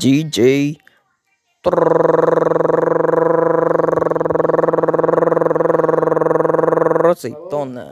DJ Aceitona.